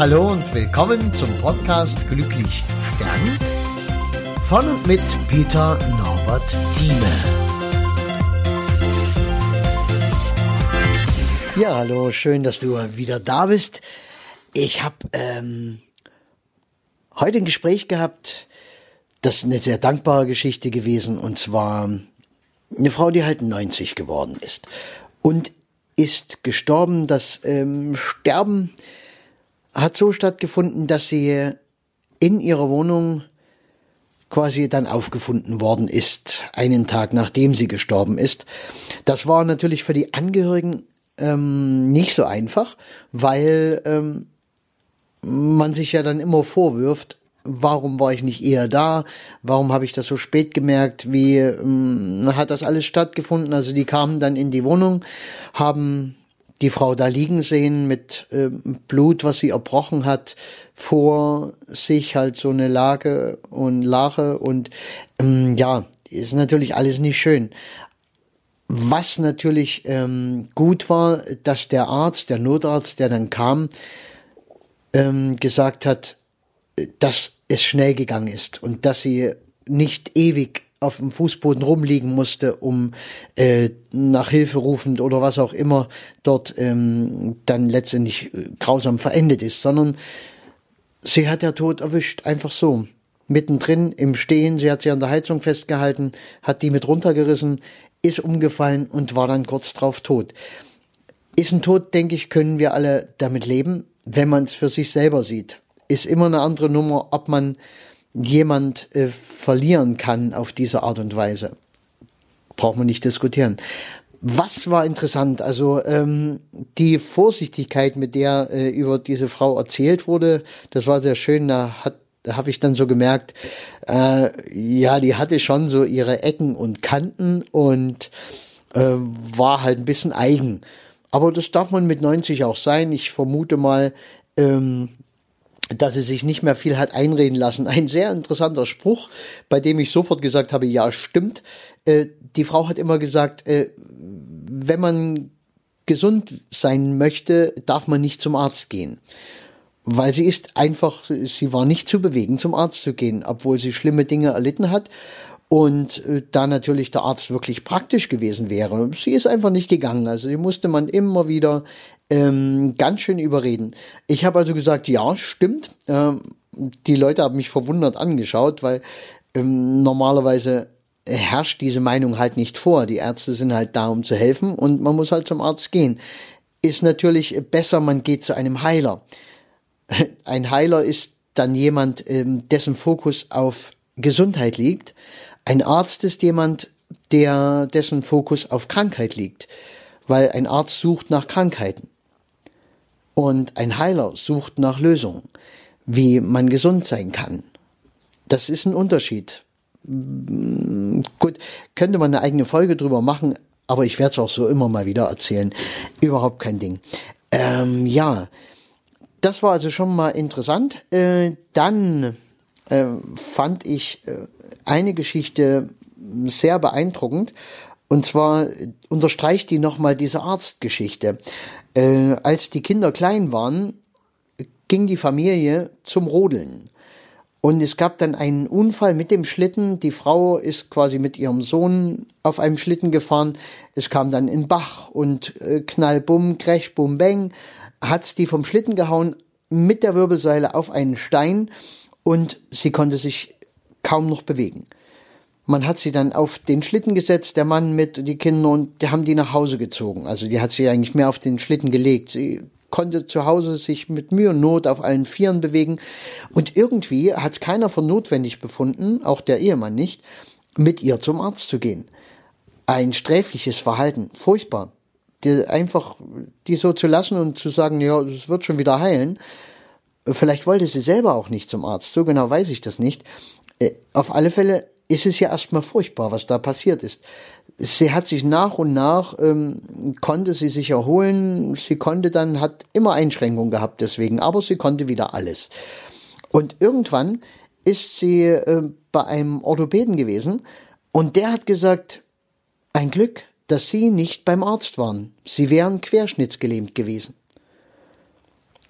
Hallo und willkommen zum Podcast Glücklich Stern von und mit Peter Norbert Thieme. Ja, hallo, schön, dass du wieder da bist. Ich habe ähm, heute ein Gespräch gehabt, das ist eine sehr dankbare Geschichte gewesen, und zwar eine Frau, die halt 90 geworden ist und ist gestorben. Das ähm, Sterben hat so stattgefunden, dass sie in ihrer Wohnung quasi dann aufgefunden worden ist, einen Tag nachdem sie gestorben ist. Das war natürlich für die Angehörigen ähm, nicht so einfach, weil ähm, man sich ja dann immer vorwirft, warum war ich nicht eher da? Warum habe ich das so spät gemerkt? Wie ähm, hat das alles stattgefunden? Also die kamen dann in die Wohnung, haben die Frau da liegen sehen mit äh, Blut, was sie erbrochen hat, vor sich halt so eine Lage und Lache und ähm, ja, ist natürlich alles nicht schön. Was natürlich ähm, gut war, dass der Arzt, der Notarzt, der dann kam, ähm, gesagt hat, dass es schnell gegangen ist und dass sie nicht ewig auf dem Fußboden rumliegen musste, um äh, nach Hilfe rufend oder was auch immer dort ähm, dann letztendlich äh, grausam verendet ist, sondern sie hat der Tod erwischt, einfach so. Mittendrin im Stehen, sie hat sie an der Heizung festgehalten, hat die mit runtergerissen, ist umgefallen und war dann kurz drauf tot. Ist ein Tod, denke ich, können wir alle damit leben, wenn man es für sich selber sieht. Ist immer eine andere Nummer, ob man jemand äh, verlieren kann auf diese Art und Weise. Braucht man nicht diskutieren. Was war interessant? Also ähm, die Vorsichtigkeit, mit der äh, über diese Frau erzählt wurde, das war sehr schön. Da hat da habe ich dann so gemerkt, äh, ja, die hatte schon so ihre Ecken und Kanten und äh, war halt ein bisschen eigen. Aber das darf man mit 90 auch sein. Ich vermute mal, ähm, dass sie sich nicht mehr viel hat einreden lassen. Ein sehr interessanter Spruch, bei dem ich sofort gesagt habe, ja, stimmt. Äh, die Frau hat immer gesagt, äh, wenn man gesund sein möchte, darf man nicht zum Arzt gehen. Weil sie ist einfach, sie war nicht zu bewegen, zum Arzt zu gehen, obwohl sie schlimme Dinge erlitten hat. Und äh, da natürlich der Arzt wirklich praktisch gewesen wäre. Sie ist einfach nicht gegangen. Also sie musste man immer wieder ähm, ganz schön überreden. Ich habe also gesagt, ja, stimmt. Ähm, die Leute haben mich verwundert angeschaut, weil ähm, normalerweise herrscht diese Meinung halt nicht vor. Die Ärzte sind halt da, um zu helfen und man muss halt zum Arzt gehen. Ist natürlich besser, man geht zu einem Heiler. Ein Heiler ist dann jemand, ähm, dessen Fokus auf Gesundheit liegt. Ein Arzt ist jemand, der dessen Fokus auf Krankheit liegt, weil ein Arzt sucht nach Krankheiten. Und ein Heiler sucht nach Lösungen, wie man gesund sein kann. Das ist ein Unterschied. Gut, könnte man eine eigene Folge drüber machen, aber ich werde es auch so immer mal wieder erzählen. Überhaupt kein Ding. Ähm, ja, das war also schon mal interessant. Äh, dann äh, fand ich äh, eine Geschichte sehr beeindruckend. Und zwar unterstreicht die nochmal diese Arztgeschichte. Äh, als die Kinder klein waren, ging die Familie zum Rodeln. Und es gab dann einen Unfall mit dem Schlitten. Die Frau ist quasi mit ihrem Sohn auf einem Schlitten gefahren. Es kam dann in Bach und äh, knall, bumm, crash, bum, bang, hat's die vom Schlitten gehauen mit der Wirbelsäule auf einen Stein und sie konnte sich kaum noch bewegen. Man hat sie dann auf den Schlitten gesetzt, der Mann mit die Kinder und die haben die nach Hause gezogen. Also die hat sie eigentlich mehr auf den Schlitten gelegt. Sie konnte zu Hause sich mit Mühe und Not auf allen Vieren bewegen. Und irgendwie hat es keiner für notwendig befunden, auch der Ehemann nicht, mit ihr zum Arzt zu gehen. Ein sträfliches Verhalten, furchtbar. Die, einfach die so zu lassen und zu sagen, ja, es wird schon wieder heilen. Vielleicht wollte sie selber auch nicht zum Arzt, so genau weiß ich das nicht. Äh, auf alle Fälle ist es ja erstmal furchtbar, was da passiert ist. Sie hat sich nach und nach, ähm, konnte sie sich erholen, sie konnte dann, hat immer Einschränkungen gehabt deswegen, aber sie konnte wieder alles. Und irgendwann ist sie äh, bei einem Orthopäden gewesen und der hat gesagt, ein Glück, dass Sie nicht beim Arzt waren. Sie wären querschnittsgelähmt gewesen.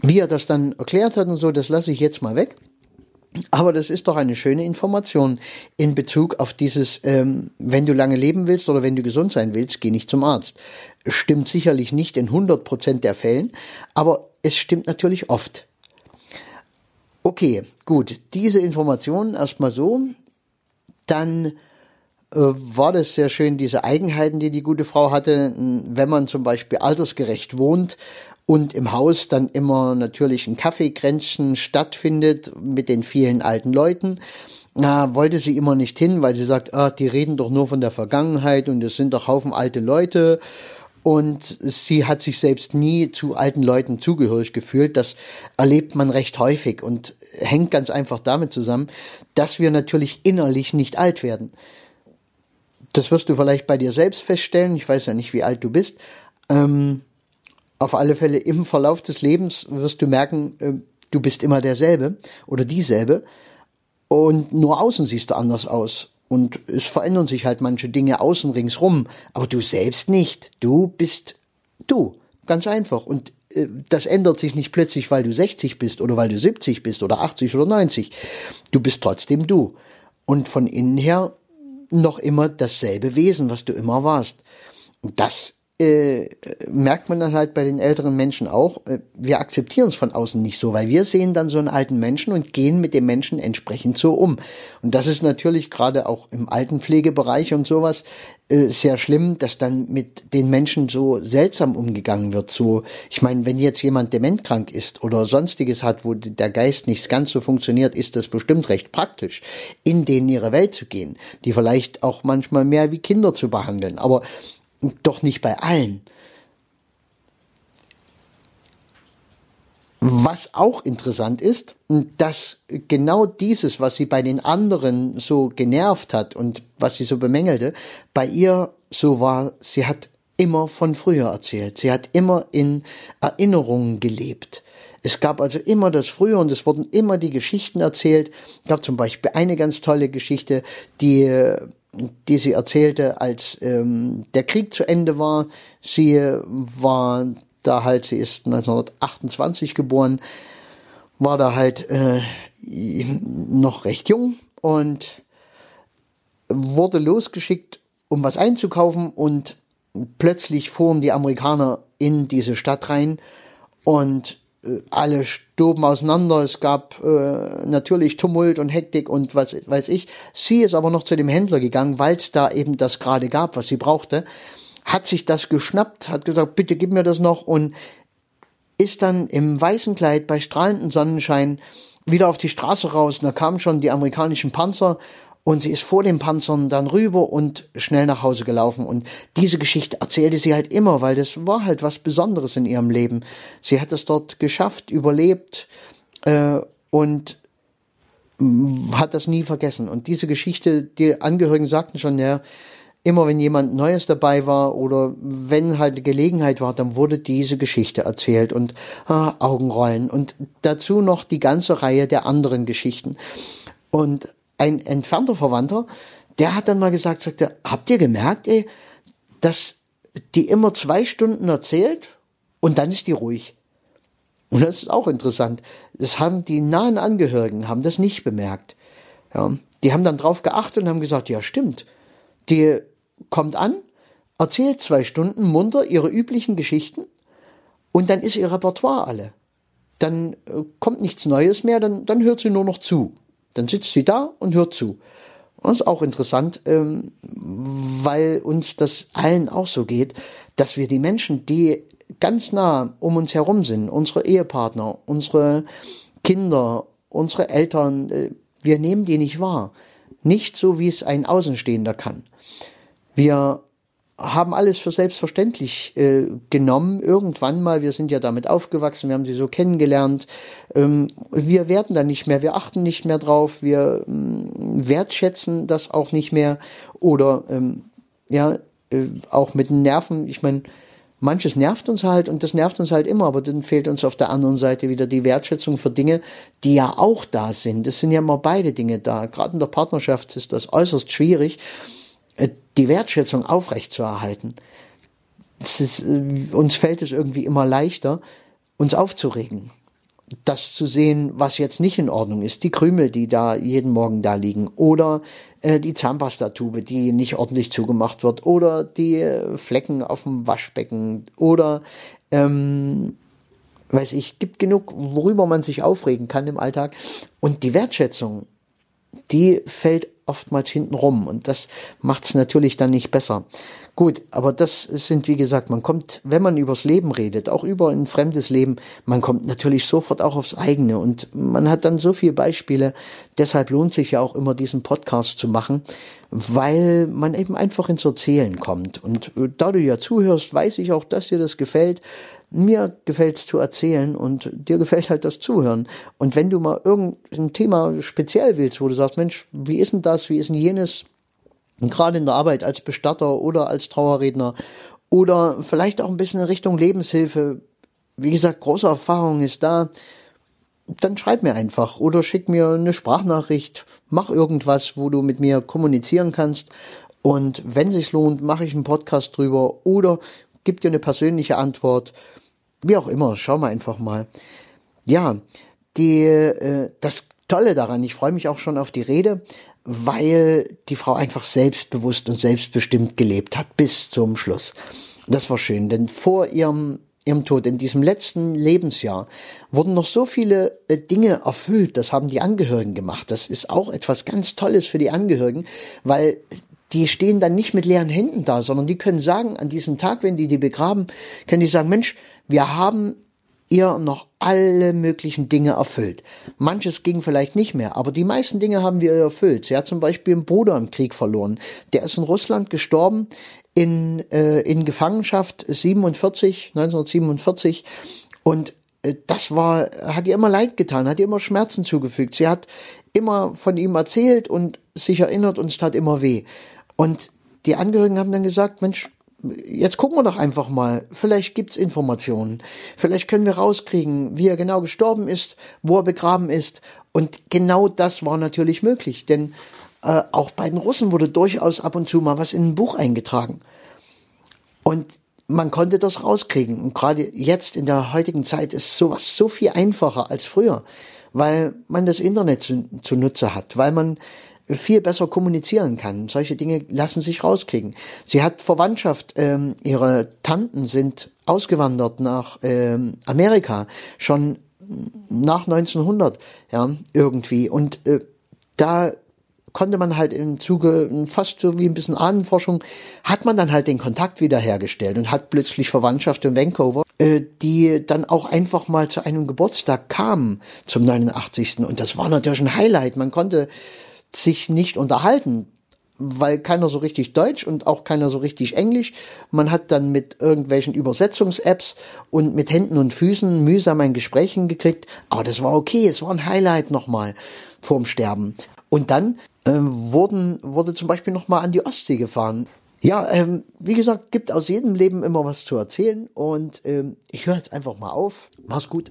Wie er das dann erklärt hat und so, das lasse ich jetzt mal weg. Aber das ist doch eine schöne Information in Bezug auf dieses, ähm, wenn du lange leben willst oder wenn du gesund sein willst, geh nicht zum Arzt. Stimmt sicherlich nicht in 100 Prozent der Fällen, aber es stimmt natürlich oft. Okay, gut, diese Informationen erstmal so. Dann äh, war das sehr schön, diese Eigenheiten, die die gute Frau hatte, wenn man zum Beispiel altersgerecht wohnt, und im Haus dann immer natürlich ein Kaffeekränzchen stattfindet mit den vielen alten Leuten. Na, wollte sie immer nicht hin, weil sie sagt, ah, die reden doch nur von der Vergangenheit und es sind doch Haufen alte Leute. Und sie hat sich selbst nie zu alten Leuten zugehörig gefühlt. Das erlebt man recht häufig und hängt ganz einfach damit zusammen, dass wir natürlich innerlich nicht alt werden. Das wirst du vielleicht bei dir selbst feststellen. Ich weiß ja nicht, wie alt du bist. Ähm, auf alle Fälle im Verlauf des Lebens wirst du merken, äh, du bist immer derselbe oder dieselbe. Und nur außen siehst du anders aus. Und es verändern sich halt manche Dinge außen ringsrum. Aber du selbst nicht. Du bist du. Ganz einfach. Und äh, das ändert sich nicht plötzlich, weil du 60 bist oder weil du 70 bist oder 80 oder 90. Du bist trotzdem du. Und von innen her noch immer dasselbe Wesen, was du immer warst. Und das äh, merkt man dann halt bei den älteren Menschen auch, äh, wir akzeptieren es von außen nicht so, weil wir sehen dann so einen alten Menschen und gehen mit dem Menschen entsprechend so um. Und das ist natürlich gerade auch im Altenpflegebereich und sowas äh, sehr schlimm, dass dann mit den Menschen so seltsam umgegangen wird. So, ich meine, wenn jetzt jemand dementkrank ist oder sonstiges hat, wo der Geist nicht ganz so funktioniert, ist das bestimmt recht praktisch, in denen ihre Welt zu gehen, die vielleicht auch manchmal mehr wie Kinder zu behandeln. Aber doch nicht bei allen. Was auch interessant ist, dass genau dieses, was sie bei den anderen so genervt hat und was sie so bemängelte, bei ihr so war, sie hat immer von früher erzählt. Sie hat immer in Erinnerungen gelebt. Es gab also immer das Früher und es wurden immer die Geschichten erzählt. Es gab zum Beispiel eine ganz tolle Geschichte, die die sie erzählte, als ähm, der Krieg zu Ende war. Sie war da halt, sie ist 1928 geboren, war da halt äh, noch recht jung und wurde losgeschickt, um was einzukaufen und plötzlich fuhren die Amerikaner in diese Stadt rein und alle stoben auseinander, es gab äh, natürlich Tumult und Hektik und was weiß ich. Sie ist aber noch zu dem Händler gegangen, weil es da eben das gerade gab, was sie brauchte, hat sich das geschnappt, hat gesagt, bitte gib mir das noch und ist dann im weißen Kleid bei strahlendem Sonnenschein wieder auf die Straße raus. Und da kamen schon die amerikanischen Panzer und sie ist vor den Panzern dann rüber und schnell nach Hause gelaufen. Und diese Geschichte erzählte sie halt immer, weil das war halt was Besonderes in ihrem Leben. Sie hat es dort geschafft, überlebt äh, und hat das nie vergessen. Und diese Geschichte, die Angehörigen sagten schon, ja, immer wenn jemand Neues dabei war oder wenn halt eine Gelegenheit war, dann wurde diese Geschichte erzählt und ah, Augenrollen und dazu noch die ganze Reihe der anderen Geschichten. Und ein entfernter Verwandter, der hat dann mal gesagt, sagte, habt ihr gemerkt, ey, dass die immer zwei Stunden erzählt und dann ist die ruhig. Und das ist auch interessant. Das haben die nahen Angehörigen, haben das nicht bemerkt. Ja, die haben dann drauf geachtet und haben gesagt, ja stimmt. Die kommt an, erzählt zwei Stunden munter ihre üblichen Geschichten und dann ist ihr Repertoire alle. Dann äh, kommt nichts Neues mehr, dann, dann hört sie nur noch zu. Dann sitzt sie da und hört zu. Das ist auch interessant, ähm, weil uns das allen auch so geht, dass wir die Menschen, die ganz nah um uns herum sind, unsere Ehepartner, unsere Kinder, unsere Eltern, äh, wir nehmen die nicht wahr. Nicht so, wie es ein Außenstehender kann. Wir haben alles für selbstverständlich äh, genommen. Irgendwann mal, wir sind ja damit aufgewachsen, wir haben sie so kennengelernt. Ähm, wir werden da nicht mehr, wir achten nicht mehr drauf, wir ähm, wertschätzen das auch nicht mehr. Oder ähm, ja, äh, auch mit den Nerven, ich meine, manches nervt uns halt und das nervt uns halt immer, aber dann fehlt uns auf der anderen Seite wieder die Wertschätzung für Dinge, die ja auch da sind. Es sind ja immer beide Dinge da. Gerade in der Partnerschaft ist das äußerst schwierig die Wertschätzung aufrechtzuerhalten. Ist, äh, uns fällt es irgendwie immer leichter, uns aufzuregen. das zu sehen, was jetzt nicht in Ordnung ist, die Krümel, die da jeden Morgen da liegen, oder äh, die Zahnpastatube, die nicht ordentlich zugemacht wird, oder die äh, Flecken auf dem Waschbecken, oder ähm, weiß ich, gibt genug, worüber man sich aufregen kann im Alltag. Und die Wertschätzung, die fällt oftmals hinten rum und das macht es natürlich dann nicht besser. Gut, aber das sind, wie gesagt, man kommt, wenn man übers Leben redet, auch über ein fremdes Leben, man kommt natürlich sofort auch aufs eigene und man hat dann so viele Beispiele. Deshalb lohnt sich ja auch immer diesen Podcast zu machen, weil man eben einfach ins Erzählen kommt. Und äh, da du ja zuhörst, weiß ich auch, dass dir das gefällt. Mir gefällt es zu erzählen und dir gefällt halt das Zuhören. Und wenn du mal irgendein Thema speziell willst, wo du sagst, Mensch, wie ist denn das, wie ist denn jenes, gerade in der Arbeit als Bestatter oder als Trauerredner oder vielleicht auch ein bisschen in Richtung Lebenshilfe. Wie gesagt, große Erfahrung ist da. Dann schreib mir einfach oder schick mir eine Sprachnachricht. Mach irgendwas, wo du mit mir kommunizieren kannst. Und wenn sich's lohnt, mache ich einen Podcast drüber oder gib dir eine persönliche Antwort. Wie auch immer, schau mal einfach mal. Ja, die, äh, das Tolle daran, ich freue mich auch schon auf die Rede, weil die Frau einfach selbstbewusst und selbstbestimmt gelebt hat bis zum Schluss. Das war schön, denn vor ihrem ihrem Tod, in diesem letzten Lebensjahr, wurden noch so viele äh, Dinge erfüllt. Das haben die Angehörigen gemacht. Das ist auch etwas ganz Tolles für die Angehörigen, weil die stehen dann nicht mit leeren Händen da, sondern die können sagen, an diesem Tag, wenn die die begraben, können die sagen, Mensch, wir haben ihr noch alle möglichen Dinge erfüllt. Manches ging vielleicht nicht mehr, aber die meisten Dinge haben wir erfüllt. Sie hat zum Beispiel einen Bruder im Krieg verloren. Der ist in Russland gestorben in, äh, in Gefangenschaft 47, 1947 und äh, das war, hat ihr immer leid getan, hat ihr immer Schmerzen zugefügt. Sie hat immer von ihm erzählt und sich erinnert und es tat immer weh. Und die Angehörigen haben dann gesagt, Mensch, jetzt gucken wir doch einfach mal. Vielleicht gibt's Informationen. Vielleicht können wir rauskriegen, wie er genau gestorben ist, wo er begraben ist. Und genau das war natürlich möglich, denn äh, auch bei den Russen wurde durchaus ab und zu mal was in ein Buch eingetragen. Und man konnte das rauskriegen. Und gerade jetzt in der heutigen Zeit ist sowas so viel einfacher als früher, weil man das Internet zu, zunutze hat, weil man viel besser kommunizieren kann. Solche Dinge lassen sich rauskriegen. Sie hat Verwandtschaft, ähm, ihre Tanten sind ausgewandert nach ähm, Amerika, schon nach 1900, ja, irgendwie. Und äh, da konnte man halt im Zuge, fast so wie ein bisschen Ahnenforschung, hat man dann halt den Kontakt wiederhergestellt und hat plötzlich Verwandtschaft in Vancouver, äh, die dann auch einfach mal zu einem Geburtstag kamen zum 89. Und das war natürlich ein Highlight. Man konnte sich nicht unterhalten, weil keiner so richtig Deutsch und auch keiner so richtig Englisch. Man hat dann mit irgendwelchen Übersetzungs-Apps und mit Händen und Füßen mühsam ein Gespräch hingekriegt. Aber das war okay, es war ein Highlight nochmal vorm Sterben. Und dann äh, wurden, wurde zum Beispiel nochmal an die Ostsee gefahren. Ja, ähm, wie gesagt, gibt aus jedem Leben immer was zu erzählen und ähm, ich höre jetzt einfach mal auf. Mach's gut.